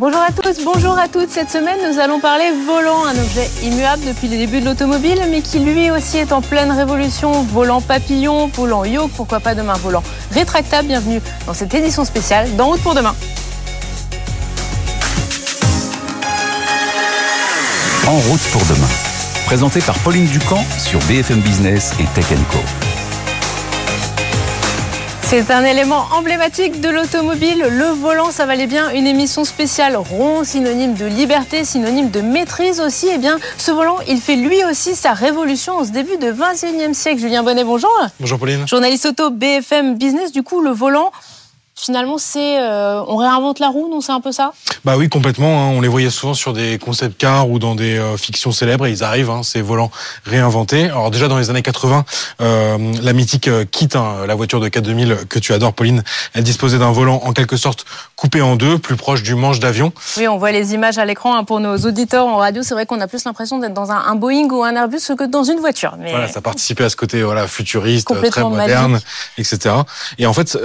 Bonjour à tous, bonjour à toutes. Cette semaine, nous allons parler volant, un objet immuable depuis les débuts de l'automobile, mais qui lui aussi est en pleine révolution. Volant papillon, volant yoke, pourquoi pas demain volant rétractable. Bienvenue dans cette édition spéciale d'En route pour demain. En route pour demain. Présenté par Pauline Ducamp sur BFM Business et Tech Co. C'est un élément emblématique de l'automobile. Le volant, ça valait bien une émission spéciale rond, synonyme de liberté, synonyme de maîtrise aussi. Eh bien, ce volant, il fait lui aussi sa révolution en ce début de 21e siècle. Julien Bonnet, bonjour. Bonjour Pauline. Journaliste auto BFM Business. Du coup, le volant, finalement, c'est euh, on réinvente la roue, non C'est un peu ça? Bah oui, complètement. Hein. On les voyait souvent sur des concept cars ou dans des euh, fictions célèbres et ils arrivent, hein, ces volants réinventés. Alors déjà dans les années 80, euh, la mythique Kit, hein, la voiture de 4000 que tu adores, Pauline, elle disposait d'un volant en quelque sorte coupé en deux, plus proche du manche d'avion. Oui, on voit les images à l'écran hein, pour nos auditeurs en radio. C'est vrai qu'on a plus l'impression d'être dans un, Boeing ou un Airbus que dans une voiture. Mais... Voilà, ça participait à ce côté voilà futuriste, très moderne, etc. Et en fait,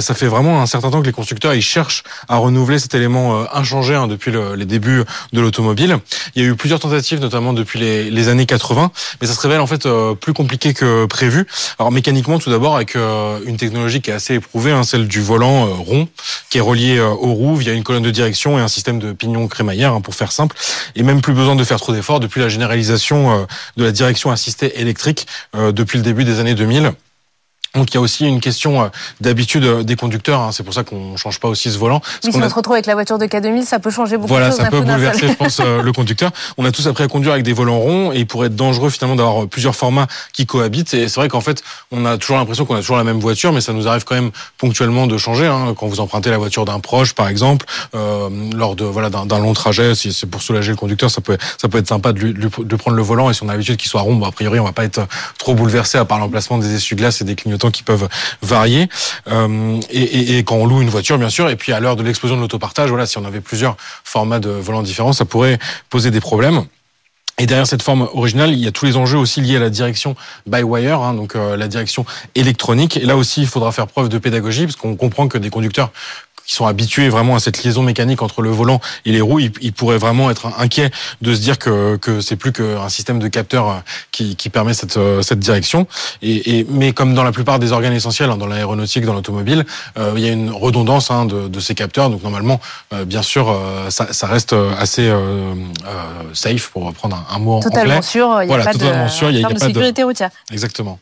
ça fait vraiment un certain temps que les constructeurs ils cherchent à renouveler cet élément euh, inchangé hein, depuis les débuts de l'automobile. Il y a eu plusieurs tentatives, notamment depuis les, années 80, mais ça se révèle en fait euh, plus compliqué que prévu. Alors mécaniquement, tout d'abord avec euh, une technologie qui est assez éprouvée, hein, celle du volant rond, qui est relié aux roues via une colonne de direction et un système de pignon crémaillère, hein, pour faire simple, et même plus besoin de faire trop d'efforts depuis la généralisation de la direction assistée électrique depuis le début des années 2000. Donc il y a aussi une question euh, d'habitude euh, des conducteurs. Hein. C'est pour ça qu'on change pas aussi ce volant. Mais si on, se retrouve avec la voiture de K2000, ça peut changer beaucoup voilà, de choses. Voilà, ça peut bouleverser, je pense, euh, le conducteur. On a tous appris à conduire avec des volants ronds et il pourrait être dangereux finalement d'avoir plusieurs formats qui cohabitent. Et c'est vrai qu'en fait, on a toujours l'impression qu'on a toujours la même voiture, mais ça nous arrive quand même ponctuellement de changer. Hein. Quand vous empruntez la voiture d'un proche, par exemple, euh, lors de voilà d'un long trajet, si c'est pour soulager le conducteur, ça peut ça peut être sympa de, lui, de prendre le volant. Et si on a l'habitude qu'il soit rond, a priori, on va pas être trop bouleversé à part l'emplacement des essuie-glaces et des clignotants qui peuvent variés. Euh, et, et, quand on loue une voiture, bien sûr. Et puis à l'heure de l'explosion de l'autopartage, voilà, si on avait plusieurs formats de volants différents, ça pourrait poser des problèmes. Et derrière cette forme originale, il y a tous les enjeux aussi liés à la direction by wire, hein, donc euh, la direction électronique. Et là aussi, il faudra faire preuve de pédagogie, parce qu'on comprend que des conducteurs qui sont habitués vraiment à cette liaison mécanique entre le volant et les roues, ils, pourraient vraiment être inquiets de se dire que, que c'est plus qu'un système de capteurs euh, qui, qui permet cette, euh, cette direction. Et, et, mais comme dans la plupart des organes essentiels, hein, dans l'aéronautique, dans l'automobile, euh, il y a une redondance hein, de, de, ces capteurs. Donc normalement, bien sûr, ça, ça, reste assez euh, safe pour reprendre un, mot totalement anglais. Sûr, y voilà, totalement de, sûr, il y a, y a pas de sécurité routière. Exactement.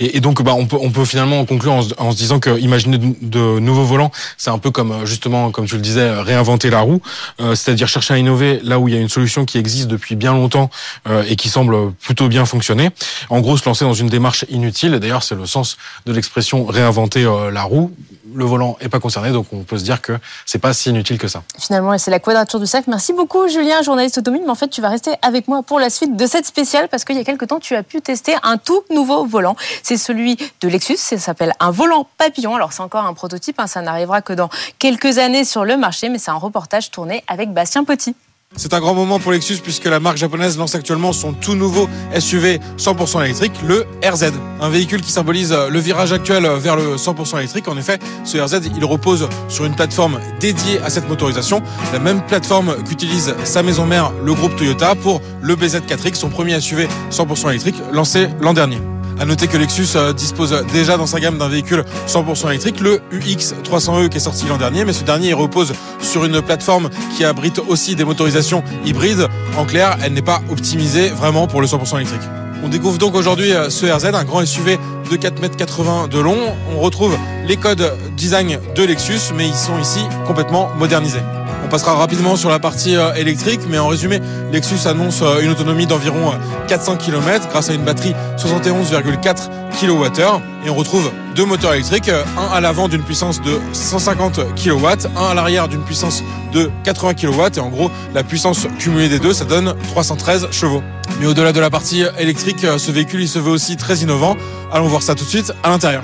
Et, et, donc, bah, on peut, on peut finalement conclure en, en se disant que imaginer de, nouveaux volants, c'est un peu comme euh, justement, comme tu le disais, réinventer la roue, euh, c'est-à-dire chercher à innover là où il y a une solution qui existe depuis bien longtemps euh, et qui semble plutôt bien fonctionner. En gros, se lancer dans une démarche inutile. D'ailleurs, c'est le sens de l'expression réinventer la roue le volant est pas concerné, donc on peut se dire que c'est pas si inutile que ça. Finalement, c'est la quadrature du cercle. Merci beaucoup, Julien, journaliste automobile. Mais en fait, tu vas rester avec moi pour la suite de cette spéciale parce qu'il y a quelques temps, tu as pu tester un tout nouveau volant. C'est celui de Lexus. Ça s'appelle un volant papillon. Alors, c'est encore un prototype. Hein. Ça n'arrivera que dans quelques années sur le marché, mais c'est un reportage tourné avec Bastien Petit. C'est un grand moment pour Lexus puisque la marque japonaise lance actuellement son tout nouveau SUV 100% électrique, le RZ. Un véhicule qui symbolise le virage actuel vers le 100% électrique. En effet, ce RZ, il repose sur une plateforme dédiée à cette motorisation, la même plateforme qu'utilise sa maison mère, le groupe Toyota, pour le BZ4X, son premier SUV 100% électrique, lancé l'an dernier. À noter que Lexus euh, dispose déjà dans sa gamme d'un véhicule 100% électrique, le UX 300e qui est sorti l'an dernier, mais ce dernier repose sur une plateforme qui abrite aussi des motorisations hybrides. En clair, elle n'est pas optimisée vraiment pour le 100% électrique. On découvre donc aujourd'hui euh, ce RZ, un grand SUV de 4,80 m de long. On retrouve les codes design de Lexus, mais ils sont ici complètement modernisés. On passera rapidement sur la partie euh, électrique, mais en résumé, Lexus annonce euh, une autonomie d'environ 400 km grâce à une batterie 71,4 kWh. Et on retrouve deux moteurs électriques, un à l'avant d'une puissance de 150 kW, un à l'arrière d'une puissance de 80 kW. Et en gros, la puissance cumulée des deux, ça donne 313 chevaux. Mais au-delà de la partie électrique, ce véhicule, il se veut aussi très innovant. Allons voir ça tout de suite à l'intérieur.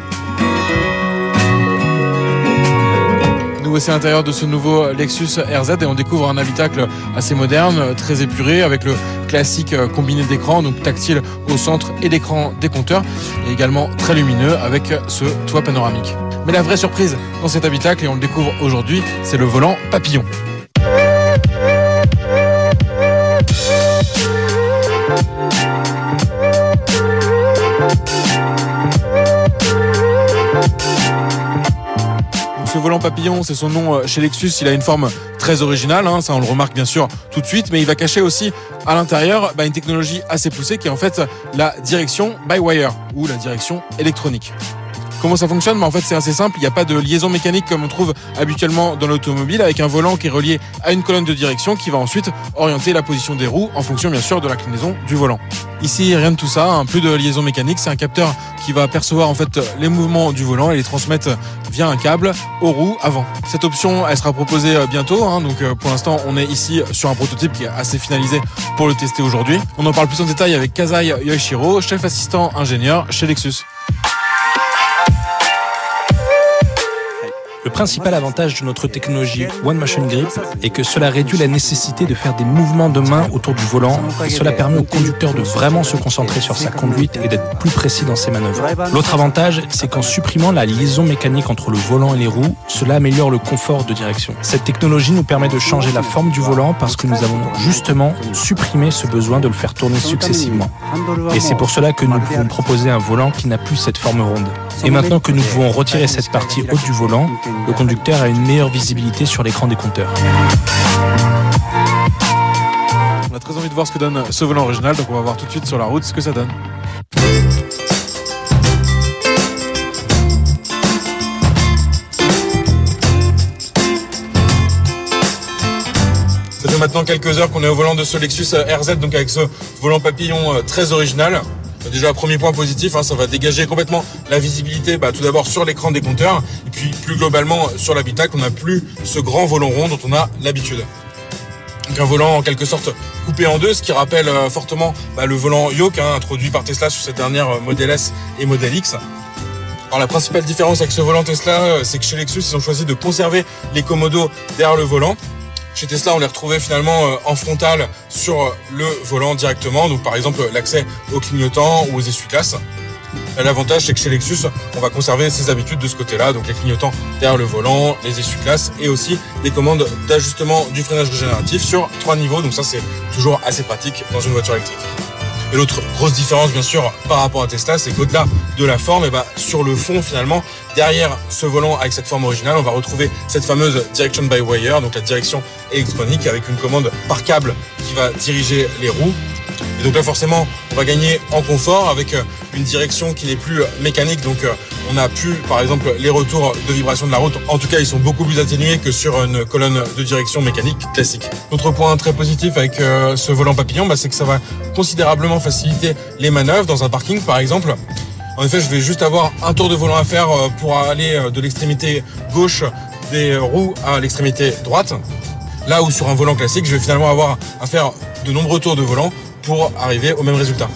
Voici l'intérieur de ce nouveau Lexus RZ et on découvre un habitacle assez moderne, très épuré, avec le classique combiné d'écran, donc tactile au centre et l'écran des compteurs, et également très lumineux avec ce toit panoramique. Mais la vraie surprise dans cet habitacle, et on le découvre aujourd'hui, c'est le volant papillon. C'est son nom euh, chez Lexus. Il a une forme très originale, hein, ça on le remarque bien sûr tout de suite, mais il va cacher aussi à l'intérieur bah, une technologie assez poussée qui est en fait la direction by wire ou la direction électronique. Comment ça fonctionne bah, En fait, c'est assez simple. Il n'y a pas de liaison mécanique comme on trouve habituellement dans l'automobile, avec un volant qui est relié à une colonne de direction qui va ensuite orienter la position des roues en fonction, bien sûr, de l'inclinaison du volant. Ici, rien de tout ça, hein. plus de liaison mécanique. C'est un capteur qui va percevoir en fait les mouvements du volant et les transmettre via un câble aux roues avant. Cette option, elle sera proposée euh, bientôt. Hein. donc, euh, pour l'instant, on est ici sur un prototype qui est assez finalisé pour le tester aujourd'hui. On en parle plus en détail avec Kazai Yoshiro, chef assistant ingénieur chez Lexus. Le principal avantage de notre technologie One Motion Grip est que cela réduit la nécessité de faire des mouvements de main autour du volant et cela permet au conducteur de vraiment se concentrer sur sa conduite et d'être plus précis dans ses manœuvres. L'autre avantage, c'est qu'en supprimant la liaison mécanique entre le volant et les roues, cela améliore le confort de direction. Cette technologie nous permet de changer la forme du volant parce que nous avons justement supprimé ce besoin de le faire tourner successivement. Et c'est pour cela que nous pouvons proposer un volant qui n'a plus cette forme ronde. Et maintenant que nous pouvons retirer cette partie haute du volant, le conducteur a une meilleure visibilité sur l'écran des compteurs. On a très envie de voir ce que donne ce volant original, donc on va voir tout de suite sur la route ce que ça donne. Ça fait maintenant quelques heures qu'on est au volant de ce Lexus RZ, donc avec ce volant papillon euh, très original. Déjà, premier point positif, hein, ça va dégager complètement la visibilité, bah, tout d'abord sur l'écran des compteurs, et puis plus globalement sur l'habitacle, on n'a plus ce grand volant rond dont on a l'habitude. Un volant en quelque sorte coupé en deux, ce qui rappelle euh, fortement bah, le volant Yoke hein, introduit par Tesla sur cette dernière euh, Model S et Model X. Alors la principale différence avec ce volant Tesla, euh, c'est que chez Lexus, ils ont choisi de conserver les commodos derrière le volant. Chez Tesla, on les retrouvait finalement euh, en frontal sur le volant directement. Donc par exemple l'accès aux clignotants ou aux essuie-glaces. L'avantage, c'est que chez Lexus, on va conserver ses habitudes de ce côté-là, donc les clignotants derrière le volant, les essuie-glaces et aussi des commandes d'ajustement du freinage régénératif sur trois niveaux. Donc ça, c'est toujours assez pratique dans une voiture électrique. Et l'autre grosse différence, bien sûr, par rapport à Tesla, c'est qu'au-delà de la forme, et ben, sur le fond, finalement, derrière ce volant avec cette forme originale, on va retrouver cette fameuse direction by wire, donc la direction électronique avec une commande par câble qui va diriger les roues et donc là, forcément, on va gagner en confort avec euh, une direction qui n'est plus euh, mécanique. Donc, euh, on a pu, par exemple, les retours de vibration de la route. En tout cas, ils sont beaucoup plus atténués que sur une colonne de direction mécanique classique. Autre point très positif avec ce volant papillon, bah, c'est que ça va considérablement faciliter les manœuvres dans un parking, par exemple. En effet, je vais juste avoir un tour de volant à faire pour aller de l'extrémité gauche des roues à l'extrémité droite. Là où sur un volant classique, je vais finalement avoir à faire de nombreux tours de volant pour arriver au même résultat.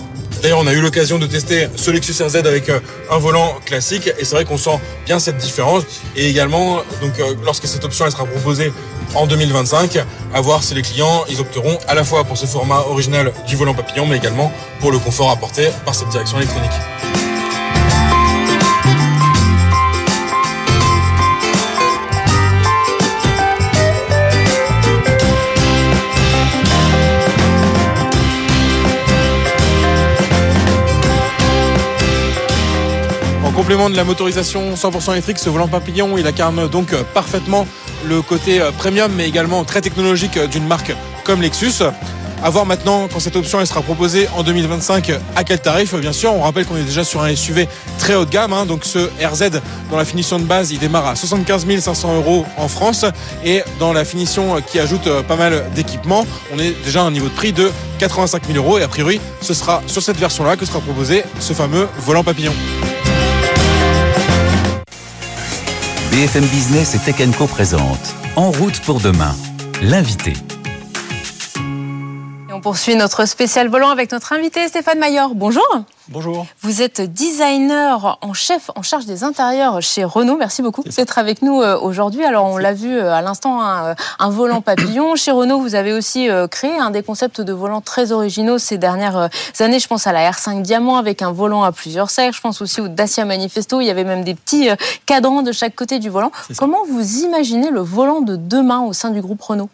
D'ailleurs, on a eu l'occasion de tester ce Lexus RZ avec euh, un volant classique et c'est vrai qu'on sent bien cette différence. Et également, donc, euh, lorsque cette option sera proposée en 2025, à voir si les clients opteront à la fois pour ce format original du volant papillon, mais également pour le confort apporté par cette direction électronique. Complément de la motorisation 100% électrique, ce volant papillon, il incarne donc parfaitement le côté euh, premium, mais également très technologique euh, d'une marque comme Lexus. A voir maintenant quand cette option elle sera proposée en 2025 à quel tarif bien sûr. On rappelle qu'on est déjà sur un SUV très haut de gamme. Hein. donc ce RZ dans la finition de base il démarre à 75 500 euros en France et dans la finition qui ajoute euh, pas mal d'équipements on est déjà à un niveau de prix de 85 000 euros et a priori ce sera sur cette version là que sera proposé ce fameux volant papillon. BFM Business et Tech Co présente En route pour demain, l'invité. On poursuit notre spécial volant avec notre invité Stéphane Maillard. Bonjour. Bonjour. Vous êtes designer en chef en charge des intérieurs chez Renault. Merci beaucoup d'être avec nous euh, aujourd'hui. Alors, on l'a vu euh, à l'instant, un, volant papillon. Chez Renault, vous avez aussi euh, créé un des concepts de volants très originaux ces dernières années. Je pense à la R5 Diamant avec un volant à plusieurs cercles. Je pense aussi au Dacia Manifesto. Il y avait même des petits cadrans de chaque côté du volant. Comment vous imaginez le volant de demain au sein du groupe Renault?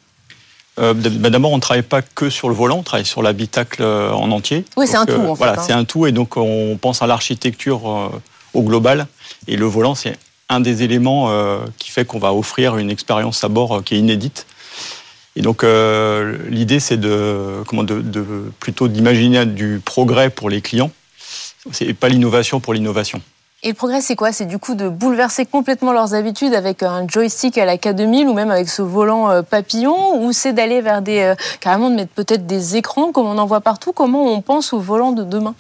Euh, bah, d'abord, on ne travaille pas que sur le volant, on travaille sur l'habitacle euh, en entier. Oui, c'est un tout. Euh, en voilà, hein. c'est un tout, et donc on pense à l'architecture au global. Et le volant, c'est un des éléments qui fait qu'on va offrir une expérience à bord qui est inédite. Et donc l'idée c'est de, comment, de, de plutôt d'imaginer du progrès pour les clients, c'est pas l'innovation pour l'innovation. Et le progrès, c'est quoi? C'est du coup de bouleverser complètement leurs habitudes avec un joystick à la K2000 ou même avec ce volant euh, papillon? Ou c'est d'aller vers des. Euh, carrément de mettre peut-être des écrans comme on en voit partout? Comment on pense au volant de demain?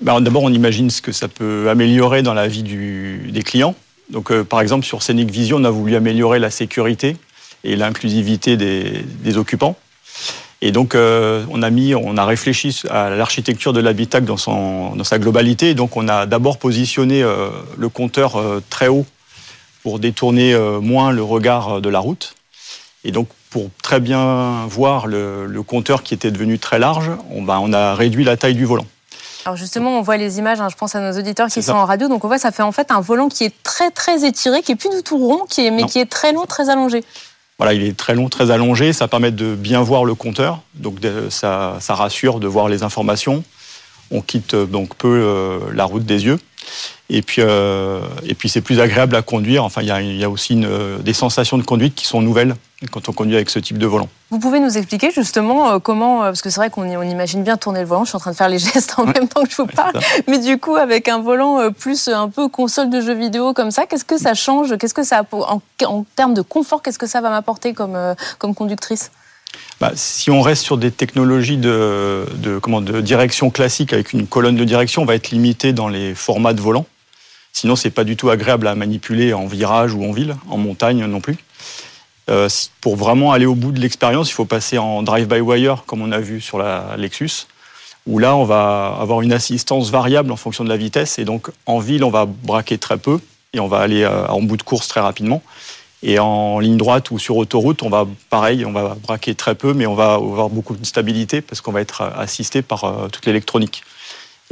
Ben, D'abord, on imagine ce que ça peut améliorer dans la vie des clients. Donc, euh, par exemple, sur Scenic Vision, on a voulu améliorer la sécurité et l'inclusivité des occupants. Et donc, euh, on a mis, on a réfléchi à l'architecture de l'habitacle dans, son, dans sa globalité. Et donc, on a d'abord positionné euh, le compteur euh, très haut pour détourner moins le regard de la route. Et donc, pour très bien voir le, le compteur qui était devenu très large, on, ben, on a réduit la taille du volant. Alors justement, on voit les images, hein, je pense à nos auditeurs qui sont en radio, donc on voit ça fait en fait un volant qui est très très étiré, qui est plus du tout rond, qui est, mais qui est très long, très allongé. Voilà, il est très long, très allongé. Ça permet de bien voir le compteur. Donc ça, rassure de voir les informations. On quitte euh, donc peu euh, la route des yeux. Et puis, euh, puis c'est plus agréable à conduire. Enfin, il y a, aussi des sensations de conduite qui sont nouvelles quand on conduit avec ce type de volant. Vous pouvez nous expliquer justement euh, comment, euh, parce que c'est vrai qu'on on imagine bien tourner le volant, je suis en train de faire les gestes en même temps que je vous parle, mais du coup avec un volant euh, plus un peu console de jeux vidéo comme ça, qu'est-ce que ça change Qu'est-ce que ça, en, en termes de confort, qu'est-ce que ça va m'apporter comme, comme conductrice? Bah, si on reste sur des technologies de, de, comment, de direction classique avec une colonne de direction, on va être limité dans les formats de volant. Sinon, c'est pas du tout agréable à manipuler en virage ou en ville, en montagne non plus. Euh, pour vraiment aller au bout de l'expérience, il faut passer en drive-by-wire, comme on a vu sur la Lexus, où là, on va avoir une assistance variable en fonction de la vitesse. Et donc, en ville, on va braquer très peu et on va aller euh, en bout de course très rapidement. Et en ligne droite ou sur autoroute, on va pareil, on va braquer très peu, mais on va avoir beaucoup de stabilité parce qu'on va être assisté par euh, toute l'électronique.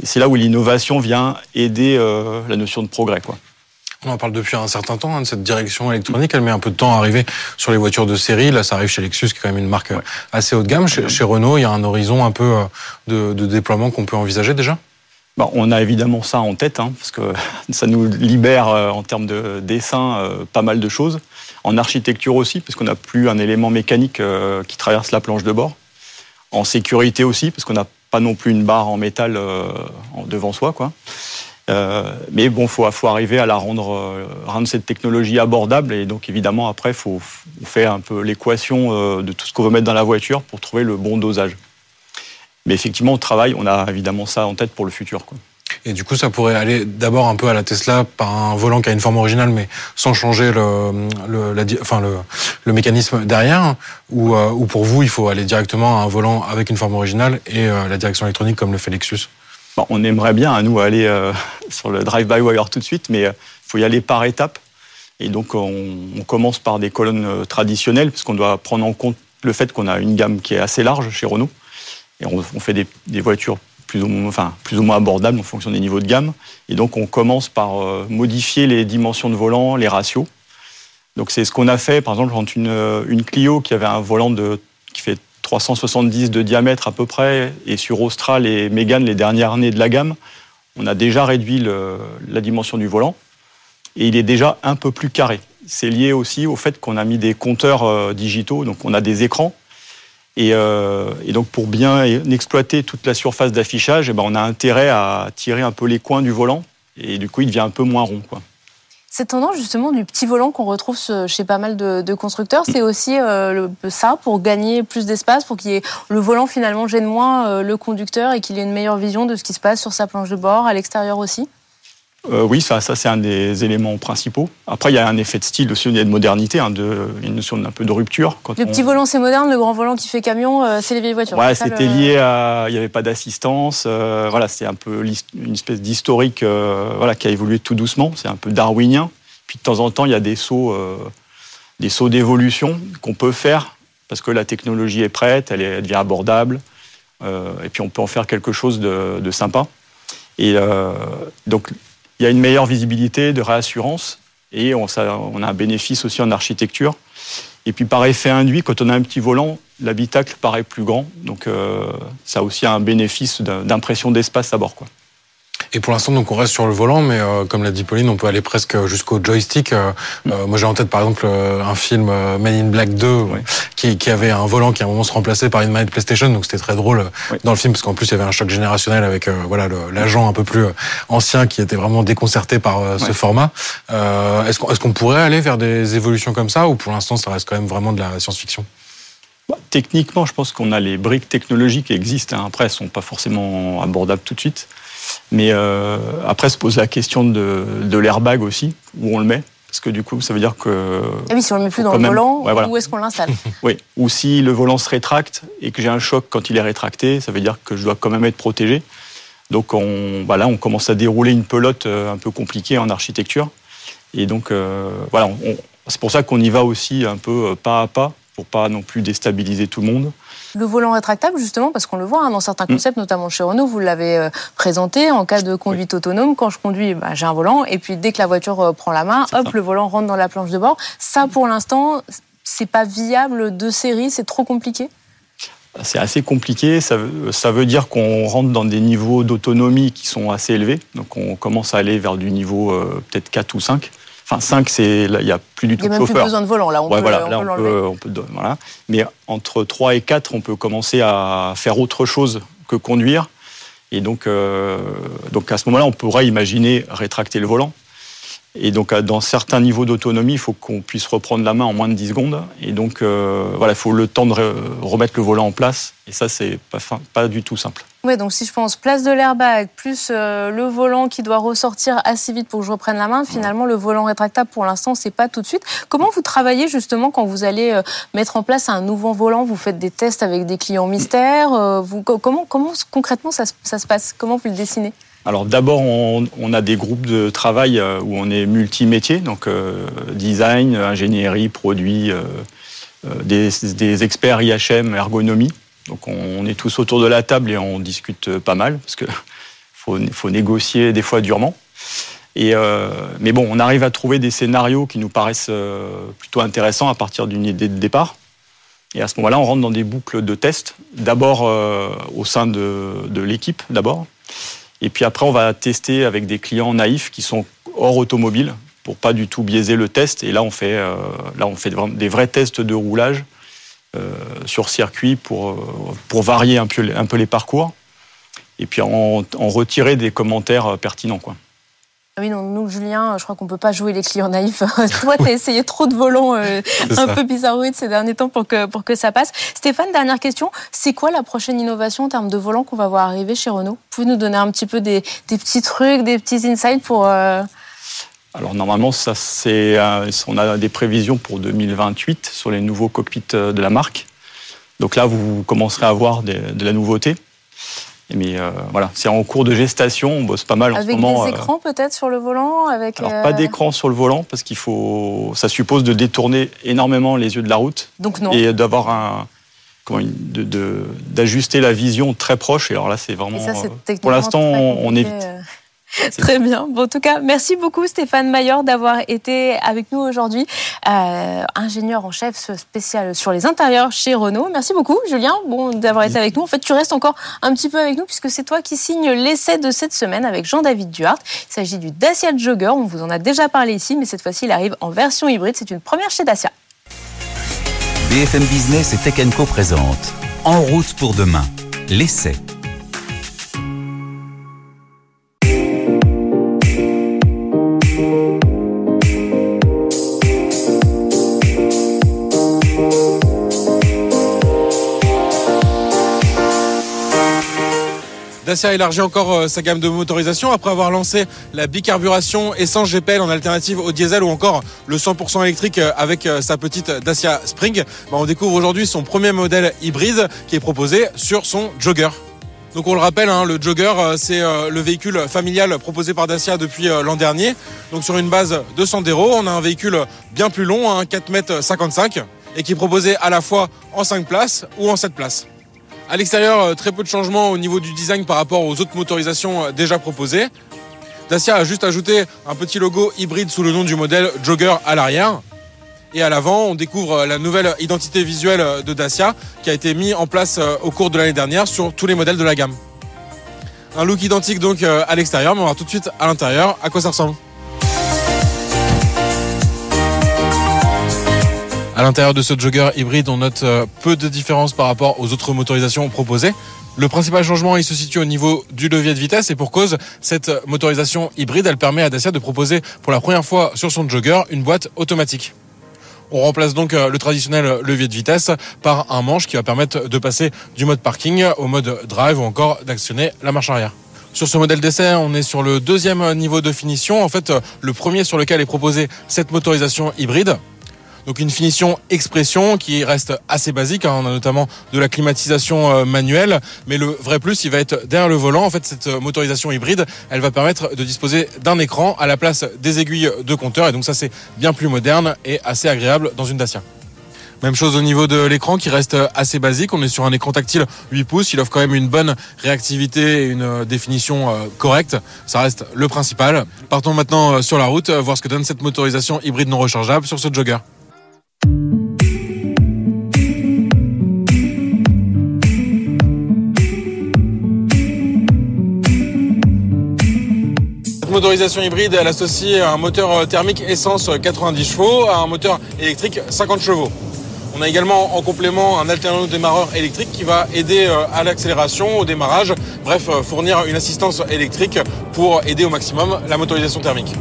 Et c'est là où l'innovation vient aider la notion de progrès. Quoi. On en parle depuis un certain temps hein, de cette direction électronique. Elle met un peu de temps à arriver sur les voitures de série. Là, ça arrive chez Lexus, qui est quand même une marque assez haut de gamme. Chez, Renault, il y a un horizon un peu euh, de, déploiement qu'on peut envisager déjà? Bah, on a évidemment ça en tête, hein, parce que ça nous libère euh, en termes de dessin euh, pas mal de choses. En architecture aussi, parce qu'on n'a plus un élément mécanique qui traverse la planche de bord. En sécurité aussi, parce qu'on n'a pas non plus une barre en métal devant soi. Quoi. Euh, mais bon, faut, faut arriver à la rendre, euh, rendre cette technologie abordable et donc évidemment après, faut, faut faire un peu l'équation euh, de tout ce qu'on veut mettre dans la voiture pour trouver le bon dosage. Mais effectivement, au travail, on a évidemment ça en tête pour le futur. Et du coup, ça pourrait aller d'abord un peu à la Tesla par un volant qui a une forme originale, mais sans changer le, mécanisme derrière. Ou, pour vous, il faut aller directement à un volant avec une forme originale et la direction électronique comme le fait Lexus on aimerait bien, à nous, aller euh, sur le drive-by-wire tout de suite, mais il euh, faut y aller par étapes. Et donc, on, commence par des colonnes euh, traditionnelles, puisqu'on doit prendre en compte le fait qu'on a une gamme qui est assez large chez Renault. Et on, fait des, voitures plus ou, moins, abordables en fonction des niveaux de gamme. Et donc, on commence par modifier les dimensions de volant, les ratios. Donc, c'est ce qu'on a fait, par exemple, entre une, une Clio qui avait un volant de, qui fait 370 de diamètre à peu près, et sur Austral et Mégane, les dernières années de la gamme, on a déjà réduit la dimension du volant, et il est déjà un peu plus carré. C'est lié aussi au fait qu'on a mis des compteurs euh, digitaux, donc on a des écrans, et, euh, donc pour bien exploiter toute la surface d'affichage, eh ben, on a intérêt à tirer un peu les coins du volant, et du coup il devient un peu moins rond. Cette tendance justement du petit volant qu'on retrouve chez pas mal de, constructeurs, c'est aussi euh, ça pour gagner plus d'espace, pour qu'il y ait le volant finalement gêne moins euh, le conducteur et qu'il ait une meilleure vision de ce qui se passe sur sa planche de bord, à l'extérieur aussi euh, oui, ça, ça c'est un des éléments principaux. Après, il y a un effet de style aussi, il y a de modernité, hein, de, une notion d'un peu de rupture. le petit volant, c'est moderne, le grand volant qui fait camion, c'est les vieilles voitures. Ouais, c'était lié à. Il n'y avait pas d'assistance. voilà, c'est un peu une espèce d'historique voilà, qui a évolué tout doucement. C'est un peu darwinien. Puis de temps en temps, il y a des sauts, euh, des sauts d'évolution qu'on peut faire parce que la technologie est prête, elle, est, devient abordable, euh, et puis on peut en faire quelque chose de, sympa. Et euh, donc, il y a une meilleure visibilité, de réassurance, et on, a un bénéfice aussi en architecture. Et puis par effet induit, quand on a un petit volant, l'habitacle paraît plus grand, donc ça a aussi un bénéfice d'impression d'espace à bord. Quoi. Et pour l'instant, donc on reste sur le volant, mais euh, comme l'a dit Pauline, on peut aller presque jusqu'au joystick. Euh, euh, moi, j'ai en tête par exemple un film Men in Black 2 qui, qui avait un volant qui à un moment se remplaçait par une manette PlayStation, donc c'était très drôle Oui. dans le film parce qu'en plus il y avait un choc générationnel avec voilà l'agent un peu plus ancien qui était vraiment déconcerté par ce format. Est-ce qu'on pourrait aller vers des évolutions comme ça ou pour l'instant ça reste quand même vraiment de la science-fiction? Bah, Techniquement, je pense qu'on a les briques technologiques qui existent. hein. Après, elles sont pas forcément abordables tout de suite. Mais euh, après, se pose la question de, de l'airbag aussi, où on le met. Parce que du coup, ça veut dire que. Ah oui, si on le met plus dans le même- volant, Ouais, voilà. où est-ce qu'on l'installe? Oui. Ou si le volant se rétracte et que j'ai un choc quand il est rétracté, ça veut dire que je dois quand même être protégé. Donc on, voilà, on commence à dérouler une pelote euh, un peu compliquée en architecture. Et donc euh, voilà, c'est pour ça qu'on y va aussi un peu pas à pas, pour pas non plus déstabiliser tout le monde. Le volant rétractable, justement, parce qu'on le voit hein, dans certains Mm. concepts, notamment chez Renault, vous l'avez euh, présenté en cas de conduite autonome. Quand je conduis, bah, j'ai un volant, et puis dès que la voiture euh, prend la main, hop, ça. le volant rentre dans la planche de bord. Ça, pour l'instant, c'est pas viable de série, c'est trop compliqué? C'est assez compliqué. Ça veut, ça veut dire qu'on rentre dans des niveaux d'autonomie qui sont assez élevés. Donc on commence à aller vers du niveau euh, peut-être 4 ou 5. Enfin 5, c'est il n'y a plus du Il tout n'y a de même plus chauffeur. besoin de volant, là, on Ouais, peut, voilà, on là, peut on peut, on peut don- voilà. Mais entre 3 et 4, on peut commencer à faire autre chose que conduire. Et donc, euh, donc à ce moment-là, on pourrait imaginer rétracter le volant. Et donc, dans certains niveaux d'autonomie, il faut qu'on puisse reprendre la main en moins de 10 secondes. Et donc, euh, voilà, il faut le temps de re- remettre le volant en place. Et ça, c'est pas, du tout simple. Ouais, donc si je pense place de l'airbag, plus euh, le volant qui doit ressortir assez vite pour que je reprenne la main, finalement, le volant rétractable, pour l'instant, c'est pas tout de suite. Comment vous travaillez justement quand vous allez euh, mettre en place un nouveau volant? Vous faites des tests avec des clients mystères euh, vous, comment, comment concrètement ça, se- ça se passe? Comment vous le dessinez? Alors d'abord, on, on a des groupes de travail où on est multimétier, donc design, ingénierie, produit, des, des experts IHM, ergonomie. Donc on, est tous autour de la table et on discute pas mal parce que faut, négocier des fois durement. Euh, mais bon, on arrive à trouver des scénarios qui nous paraissent euh, plutôt intéressants à partir d'une idée de départ. Et à ce moment-là, on rentre dans des boucles de tests. D'abord euh, au sein de, l'équipe, d'abord. Et puis après, on va tester avec des clients naïfs qui sont hors automobile pour pas du tout biaiser le test. Et là, on fait, des vrais tests de roulage sur circuit pour, euh, pour varier un peu, un peu les parcours. Et puis en, en retirer des commentaires euh, pertinents. Quoi. Ah Oui, non, nous, Julien, je crois qu'on peut pas jouer les clients naïfs. Toi, tu as essayé trop de volants euh, un ça. peu bizarroïdes ces derniers temps pour que, pour que ça passe. Stéphane, dernière question. C'est quoi la prochaine innovation en termes de volants qu'on va voir arriver chez Renault? Vous pouvez nous donner un petit peu des, des petits trucs, des petits insights pour... euh, Alors normalement, ça, c'est, euh, on a des prévisions pour 2028 sur les nouveaux cockpits euh, de la marque. Donc là, vous commencerez à voir des- de la nouveauté. Mais euh, voilà, c'est en cours de gestation. On bosse pas mal en Avec ce moment. des euh, écrans peut-être sur le volant avec, Alors euh, pas d'écran sur le volant parce qu'il faut, ça suppose de détourner énormément les yeux de la route Donc non. et d'avoir un, comment, une- de- de- d'ajuster la vision très proche. Et alors là, c'est vraiment. Et ça, pour l'instant, on, évite. Très bien. Bon, en tout cas, merci beaucoup Stéphane Maillard d'avoir été avec nous aujourd'hui, euh, ingénieur en chef spécial sur les intérieurs chez Renault. Merci beaucoup Julien bon, d'avoir été avec nous. En fait, tu restes encore un petit peu avec nous puisque c'est toi qui signes l'essai de cette semaine avec Jean-David Duhart. Il s'agit du Dacia Jogger. On vous en a déjà parlé ici, mais cette fois-ci, il arrive en version hybride. C'est une première chez Dacia. BFM Business et Tech Co présente En route pour demain, l'essai. Dacia élargit encore euh, sa gamme de motorisation après avoir lancé la bicarburation essence GPL en alternative au diesel ou encore le 100% électrique euh, avec euh, sa petite Dacia Spring. Bah, on découvre aujourd'hui son premier modèle hybride qui est proposé sur son Jogger. Donc on le rappelle, hein, le Jogger, c'est le véhicule familial proposé par Dacia depuis l'an dernier. Donc sur une base de Sandero, on a un véhicule bien plus long, hein, 4 mètres 55, et qui est proposé à la fois en 5 places ou en 7 places. À l'extérieur, euh, très peu de changements au niveau du design par rapport aux autres motorisations euh, déjà proposées. Dacia a juste ajouté un petit logo hybride sous le nom du modèle Jogger à l'arrière. Et à l'avant, on découvre euh, la nouvelle identité visuelle de Dacia qui a été mise en place au cours de l'année dernière sur tous les modèles de la gamme. Un look identique donc à l'extérieur, mais on va tout de suite à l'intérieur à quoi ça ressemble. À l'intérieur de ce jogger hybride, on note euh, peu de différence par rapport aux autres motorisations proposées. Le principal changement, il se situe au niveau du levier de vitesse et pour cause, cette motorisation hybride, elle permet à Dacia de proposer pour la première fois sur son jogger une boîte automatique. On remplace donc euh, le traditionnel levier de vitesse par un manche qui va permettre de passer du mode parking au mode drive ou encore d'actionner la marche arrière. Sur ce modèle d'essai, on est sur le deuxième niveau de finition. En fait, le premier sur lequel est proposée cette motorisation hybride. Donc une finition expression qui reste assez basique. Hein. On a notamment de la climatisation euh, manuelle, mais le vrai plus, il va être derrière le volant. En fait, cette euh, motorisation hybride, elle va permettre de disposer d'un écran à la place des aiguilles de compteur. Et donc ça, c'est bien plus moderne et assez agréable dans une Dacia. Même chose au niveau de l'écran qui reste assez basique. On est sur un écran tactile 8 pouces. Il offre quand même une bonne réactivité et une euh, définition correcte. Ça reste le principal. Partons maintenant sur la route, voir ce que donne cette motorisation hybride non rechargeable sur ce jogger. Motorisation hybride, elle associe un moteur thermique essence 90 chevaux à un moteur électrique 50 chevaux. On a également en complément un alternant démarreur électrique qui va aider euh, à l'accélération, au démarrage, bref, euh, fournir une assistance électrique pour aider au maximum la motorisation thermique.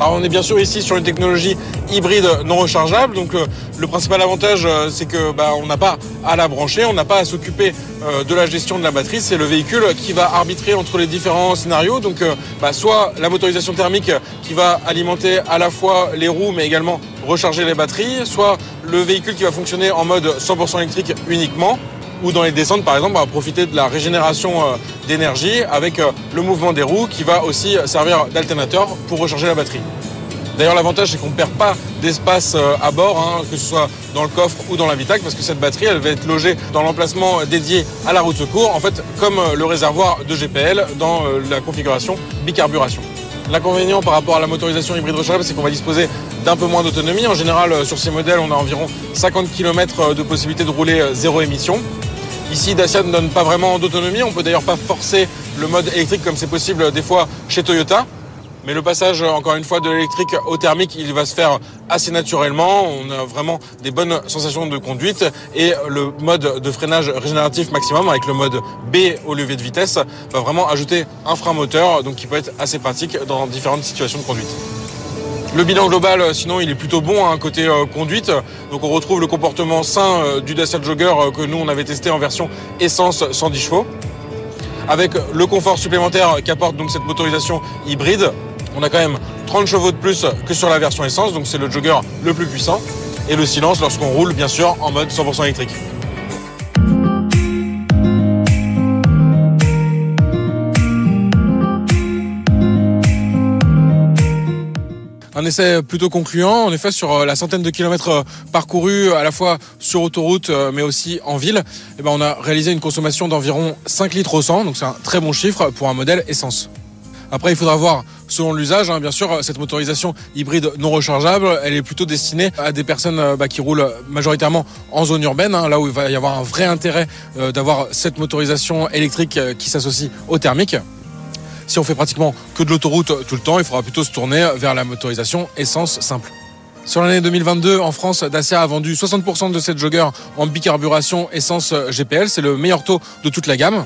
Alors on est bien sûr ici sur une technologie hybride non rechargeable. Donc euh, le, principal avantage, euh, c'est que bah, on n'a pas à la brancher, on n'a pas à s'occuper euh, de la gestion de la batterie. C'est le véhicule qui va arbitrer entre les différents scénarios. Donc bah, soit la motorisation thermique qui va alimenter à la fois les roues, mais également recharger les batteries, soit le véhicule qui va fonctionner en mode 100% électrique uniquement ou dans les descentes par exemple on va profiter de la régénération d'énergie avec le mouvement des roues qui va aussi servir d'alternateur pour recharger la batterie. D'ailleurs, l'avantage, c'est qu'on ne perd pas d'espace euh, à bord, hein, que ce soit dans le coffre ou dans l'habitacle, parce que cette batterie, elle va être logée dans l'emplacement dédié à la route secours, en fait, comme euh, le réservoir de GPL dans euh, la configuration bicarburation. L'inconvénient par rapport à la motorisation hybride rechargeable, c'est qu'on va disposer d'un peu moins d'autonomie. En général, sur ces modèles, on a environ 50 km de possibilité de rouler zéro émission. Ici, Dacia ne donne pas vraiment d'autonomie. On peut d'ailleurs pas forcer le mode électrique comme c'est possible des fois chez Toyota. Mais le passage, encore une fois, de l'électrique au thermique, il va se faire assez naturellement. On a vraiment des bonnes sensations de conduite et le mode de freinage régénératif maximum avec le mode B au levier de vitesse va vraiment ajouter un frein moteur, donc qui peut être assez pratique dans différentes situations de conduite. Le bilan global, sinon, il est plutôt bon hein, côté euh, conduite. Donc, on retrouve le comportement sain euh, du Dacia Jogger euh, que nous on avait testé en version essence 110 chevaux, avec le confort supplémentaire qu'apporte donc cette motorisation hybride on a quand même 30 chevaux de plus que sur la version essence, donc c'est le jogger le plus puissant. Et le silence lorsqu'on roule, bien sûr, en mode 100% électrique. Un essai plutôt concluant, en effet, sur euh, la centaine de kilomètres euh, parcourus, à la fois sur autoroute, euh, mais aussi en ville, eh ben, on a réalisé une consommation d'environ 5 litres au 100, donc c'est un très bon chiffre pour un modèle essence. Après, il faudra voir selon l'usage. Hein, bien sûr, cette motorisation hybride non rechargeable, elle est plutôt destinée à des personnes bah, qui roulent majoritairement en zone urbaine, hein, là où il va y avoir un vrai intérêt d'avoir cette motorisation électrique qui s'associe au thermique. Si on fait pratiquement que de l'autoroute tout le temps, il faudra plutôt se tourner vers la motorisation essence simple. Sur l'année 2022, en France, Dacia a vendu 60% de cette jogger en bicarburation essence GPL. C'est le meilleur taux de toute la gamme.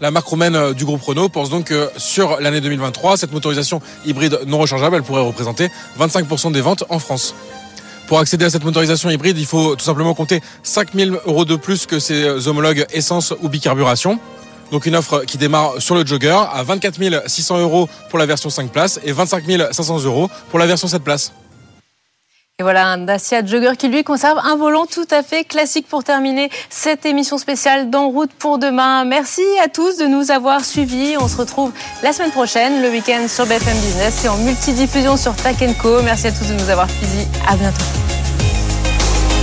La marque roumaine du groupe Renault pense donc que sur l'année 2023, cette motorisation hybride non rechargeable, elle pourrait représenter 25% des ventes en France. Pour accéder à cette motorisation hybride, il faut tout simplement compter 5000 euros de plus que ses homologues essence ou bicarburation. Donc une offre qui démarre sur le Jogger à 24 600 euros pour la version 5 places et 25 500 euros pour la version 7 places. Et voilà un Dacia Jogger qui lui conserve un volant tout à fait classique pour terminer cette émission spéciale d'En route pour demain. Merci à tous de nous avoir suivis. On se retrouve la semaine prochaine, le week-end sur BFM Business et en multidiffusion sur Tech Co. Merci à tous de nous avoir suivis. À bientôt.